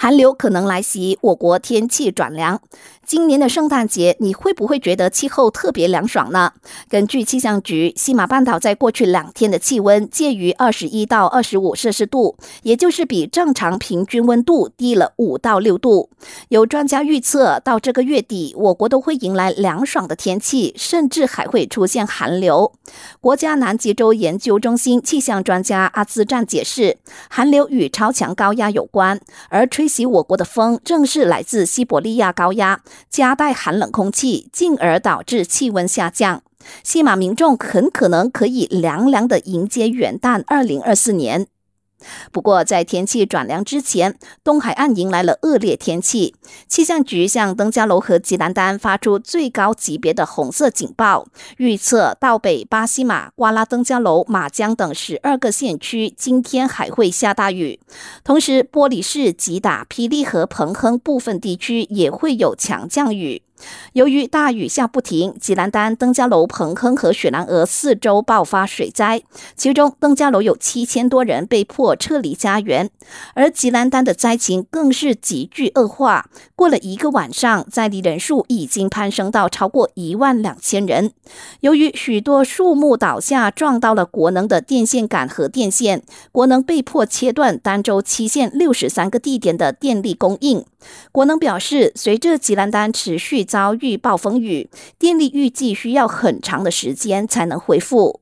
寒流可能来袭，我国天气转凉。今年的圣诞节，你会不会觉得气候特别凉爽呢？根据气象局，西马半岛在过去两天的气温介于二十一到二十五摄氏度，也就是比正常平均温度低了五到六度。有专家预测，到这个月底，我国都会迎来凉爽的天气，甚至还会出现寒流。国家南极洲研究中心气象专家阿兹赞解释，寒流与超强高压有关，而吹袭我国的风正是来自西伯利亚高压。夹带寒冷空气，进而导致气温下降。西马民众很可能可以凉凉的迎接元旦二零二四年。不过，在天气转凉之前，东海岸迎来了恶劣天气。气象局向登嘉楼和吉兰丹发出最高级别的红色警报，预测到北巴西马、瓜拉登嘉楼、马江等十二个县区今天还会下大雨。同时，玻璃市、吉打、霹雳和彭亨部分地区也会有强降雨。由于大雨下不停，吉兰丹、登嘉楼、彭亨和雪兰莪四周爆发水灾，其中登嘉楼有七千多人被迫撤离家园，而吉兰丹的灾情更是急剧恶化。过了一个晚上，灾地人数已经攀升到超过一万两千人。由于许多树木倒下，撞到了国能的电线杆和电线，国能被迫切断儋州七县六十三个地点的电力供应。国能表示，随着吉兰丹持续遭遇暴风雨，电力预计需要很长的时间才能恢复。